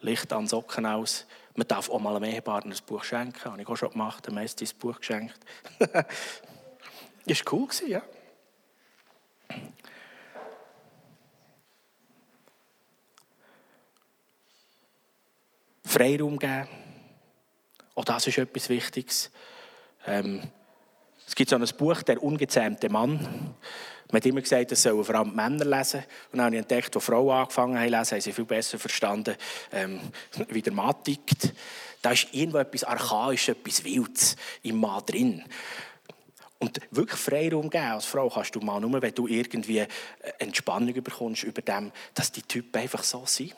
A: Licht an Socken aus. Man darf auch mal einem Ehepartner ein Buch schenken, habe ich auch schon gemacht, dem Messi ein Buch geschenkt. das war cool, ja. Freiraum geben. Auch das ist etwas Wichtiges. Ähm, es gibt so ein Buch, Der ungezähmte Mann. Man hat immer gesagt, das sollen vor allem Männer lesen. Und dann habe ich entdeckt, als Frauen angefangen haben zu lesen, haben sie viel besser verstanden, ähm, wie der Mann tickt. Da ist irgendwo etwas Archaisches, etwas Wildes im Mann drin. Und wirklich Freiraum geben als Frau kannst du mal nur, wenn du irgendwie äh, Entspannung bekommst über dem, dass die Typen einfach so sind.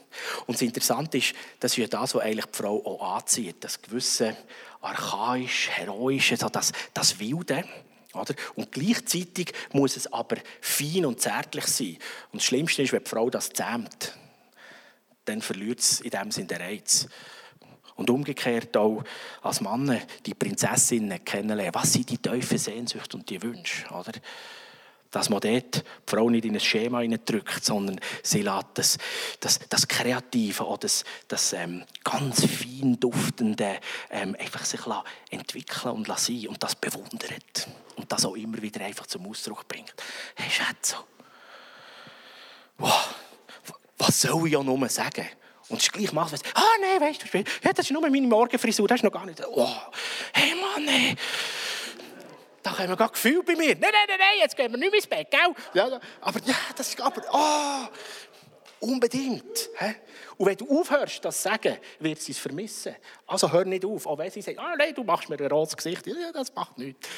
A: Und das Interessante ist, das ist ja das, was eigentlich die Frau auch anzieht. Das gewisse archaisch, heroische, so das, das Wilde. Oder? Und gleichzeitig muss es aber fein und zärtlich sein. Und das Schlimmste ist, wenn die Frau das zähmt, dann verliert es in dem Sinne den Reiz. Und umgekehrt auch als Mann die Prinzessinnen kennenlernen. Was sind die tiefen Sehnsüchte und die Wünsche? Oder? Dass man dort die Frau nicht in ein Schema drückt, sondern sie lässt das, das, das Kreative oder das, das ähm, ganz fein duftende ähm, einfach sich entwickeln und sein und das bewundert. Und das auch immer wieder einfach zum Ausdruck bringt. Hey Schätze, wow, was soll ich ja nur sagen? Und es gleich macht, ah nein, weißt du, ja, das ist nur meine Morgenfrisur, das ist noch gar nicht, oh, hey Mann, ey. Da wir gar Gefühl bei mir. Nein, nein, nein, nein, jetzt gehen wir nicht mehr ins Bett, gell? Ja, aber ja, das ist aber, oh, unbedingt. He? Und wenn du aufhörst, das zu sagen, wird sie es vermissen. Also hör nicht auf, auch wenn sie sagt, ah nein, du machst mir ein rotes Gesicht. Ja, das macht nichts.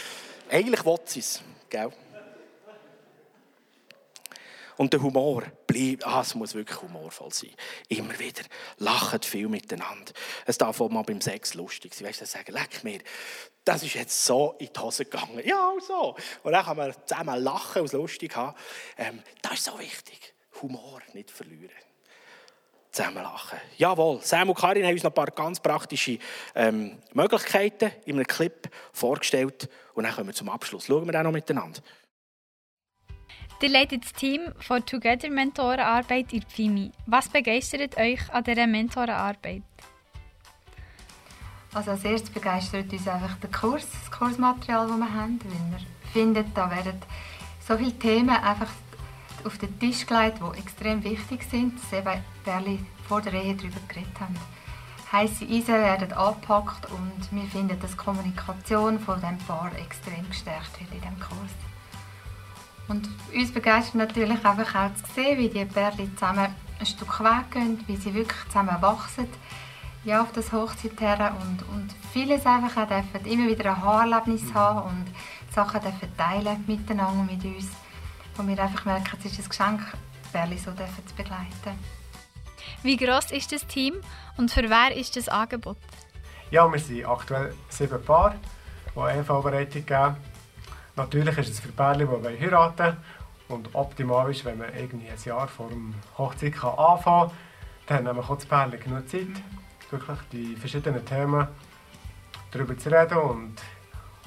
A: Eigentlich will sie es, gell? Und der Humor bleibt, ah, es muss wirklich humorvoll sein. Immer wieder. Lachen viel miteinander. Es darf auch mal beim Sex lustig sein. Weißt du, sagen, leck mir, das ist jetzt so in die Hose gegangen. Ja, auch so. Und dann kann man zusammen lachen und es lustig haben. Ähm, das ist so wichtig. Humor nicht verlieren. Zusammen lachen. Jawohl, Sam und Karin haben uns noch ein paar ganz praktische ähm, Möglichkeiten in einem Clip vorgestellt. Und dann kommen wir zum Abschluss. Schauen wir auch noch miteinander.
B: Ihr leitet das Team von Together Mentorenarbeit in FIMI. Was begeistert euch an dieser Mentorenarbeit?
D: Also als erstes begeistert uns einfach der Kurs, das Kursmaterial, das wir haben, weil wir finden, da werden so viele Themen einfach auf den Tisch gelegt, die extrem wichtig sind, dass eben Berli vor der Ehe darüber geredet haben. Heiße Eisen werden angepackt und wir finden, dass die Kommunikation von dem Paar extrem gestärkt wird in diesem Kurs. Und uns begeistert natürlich einfach auch zu sehen, wie die Pärchen zusammen ein Stück Weg gehen, wie sie wirklich zusammen wachsen ja, auf das Hochzeit her und, und vieles einfach auch dürfen immer wieder ein Haarerlebnis haben und Sachen dürfen teilen miteinander mit uns, wo wir einfach merken, es ist ein Geschenk, Pärchen so dürfen zu begleiten.
B: Wie groß ist das Team und für wer ist das Angebot?
C: Ja, wir sind aktuell sieben Paar, die eine Vorbereitung geben Natürlich ist es für Pärchen, die heiraten wollen. Und optimal ist, wenn man irgendwie ein Jahr vor der Hochzeit kann anfangen kann. Dann haben wir Pärchen genug Zeit, wirklich die verschiedenen Themen darüber zu reden und,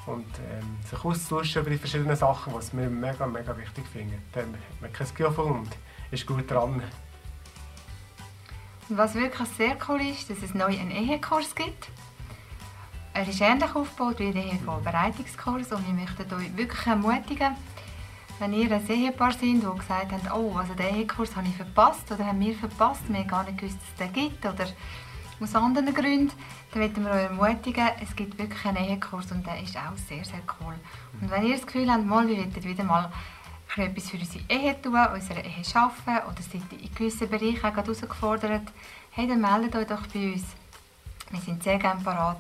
C: und ähm, sich auszutauschen über die verschiedenen Sachen, was wir mega, mega wichtig finden. Dann hat man kein Gefühl und ist gut dran.
D: Was wirklich sehr cool ist, dass es neu einen Ehekurs gibt. Er ist ähnlich aufgebaut wie der Vorbereitungskurs und wir möchten euch wirklich ermutigen, wenn ihr ein Ehepaar seid, die gesagt haben, oh, also den Ehekurs habe ich verpasst oder haben wir verpasst, wir haben gar nicht gewusst, dass es den gibt oder aus anderen Gründen, dann möchten wir euch ermutigen, es gibt wirklich einen Ehekurs und der ist auch sehr, sehr cool. Und wenn ihr das Gefühl habt, mal, wir wollen wieder mal etwas für unsere Ehe tun, unsere Ehe arbeiten oder seid in gewissen Bereichen herausgefordert, hey, dann meldet euch doch bei uns. Wir sind sehr gerne bereit,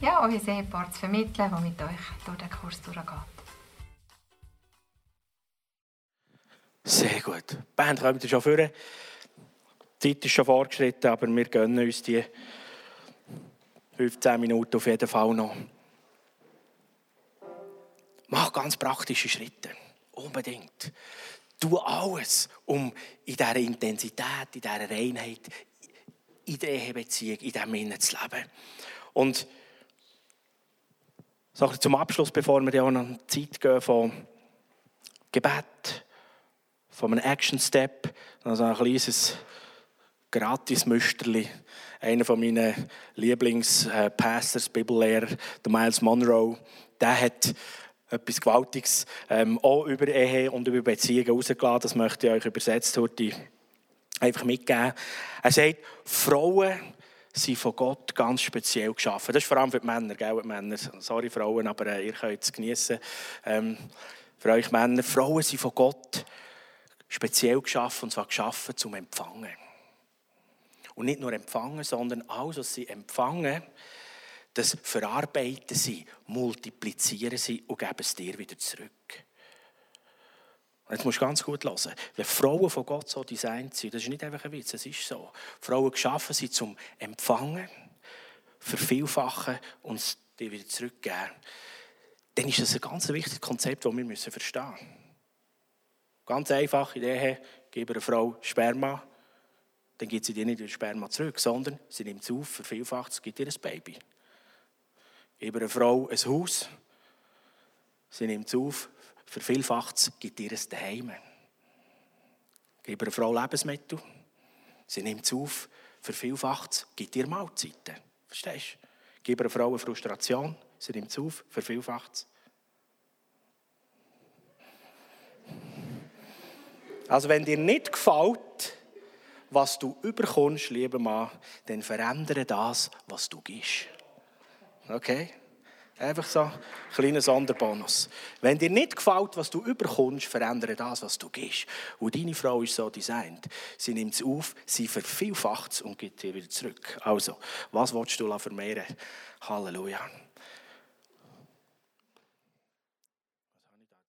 D: ja, euer Ehepaar zu vermitteln, das mit euch durch den Kurs durchgeht.
A: Sehr gut. Die Band kommt schon vor. Die Zeit ist schon vorgeschritten, aber wir gönnen uns die 15 Minuten auf jeden Fall noch. Mach ganz praktische Schritte. Unbedingt. Tu alles, um in dieser Intensität, in dieser Reinheit, in der Ehebeziehung, in diesem Innen zu leben. Und so zum Abschluss, bevor wir ja noch eine Zeit gehen von Gebet, von einem Action-Step, also ein kleines Gratis-Müsterli. Einer von meinen Lieblings-Pastors, Bibellehrer, der Miles Monroe, der hat etwas Gewaltiges ähm, auch über Ehe und über Beziehungen rausgelassen. Das möchte ich euch übersetzt heute einfach mitgeben. Er sagt, Frauen sind von Gott ganz speziell geschaffen. Das ist vor allem für die Männer, gell, die Männer. Sorry Frauen, aber äh, ihr könnt es genießen. Ähm, für euch Männer, Frauen sind von Gott speziell geschaffen, und zwar geschaffen zum Empfangen. Und nicht nur empfangen, sondern alles, was sie empfangen, das verarbeiten sie, multiplizieren sie und geben es dir wieder zurück. Jetzt musst du ganz gut hören. Wenn Frauen von Gott so designt sind, das ist nicht einfach ein Witz, es ist so. Frauen geschaffen sind zum Empfangen, vervielfachen und es dir wieder zurückgeben. Dann ist das ein ganz wichtiges Konzept, das wir verstehen müssen. Ganz einfach, in der Ehe, gebe einer Frau Sperma, dann gibt sie dir nicht das Sperma zurück, sondern sie nimmt es auf, vervielfacht es, gibt ihr ein Baby. Gebe einer Frau ein Haus, sie nimmt es auf, vervielfacht es, gibt ihr ein Daheim. Gebe einer Frau Lebensmittel, sie nimmt es auf, vervielfacht es, gibt ihr Mahlzeiten. Verstehst du? Gebe einer Frau eine Frustration, sie nimmt es auf, vervielfacht es. Also wenn dir nicht gefällt, was du überkommst, lieber Mann, dann verändere das, was du gibst. Okay? Einfach so, ein kleiner Sonderbonus. Wenn dir nicht gefällt, was du überkommst, verändere das, was du gibst. Und deine Frau ist so designt. Sie nimmt es auf, sie vervielfacht es und gibt dir wieder zurück. Also, was willst du vermehren? Halleluja.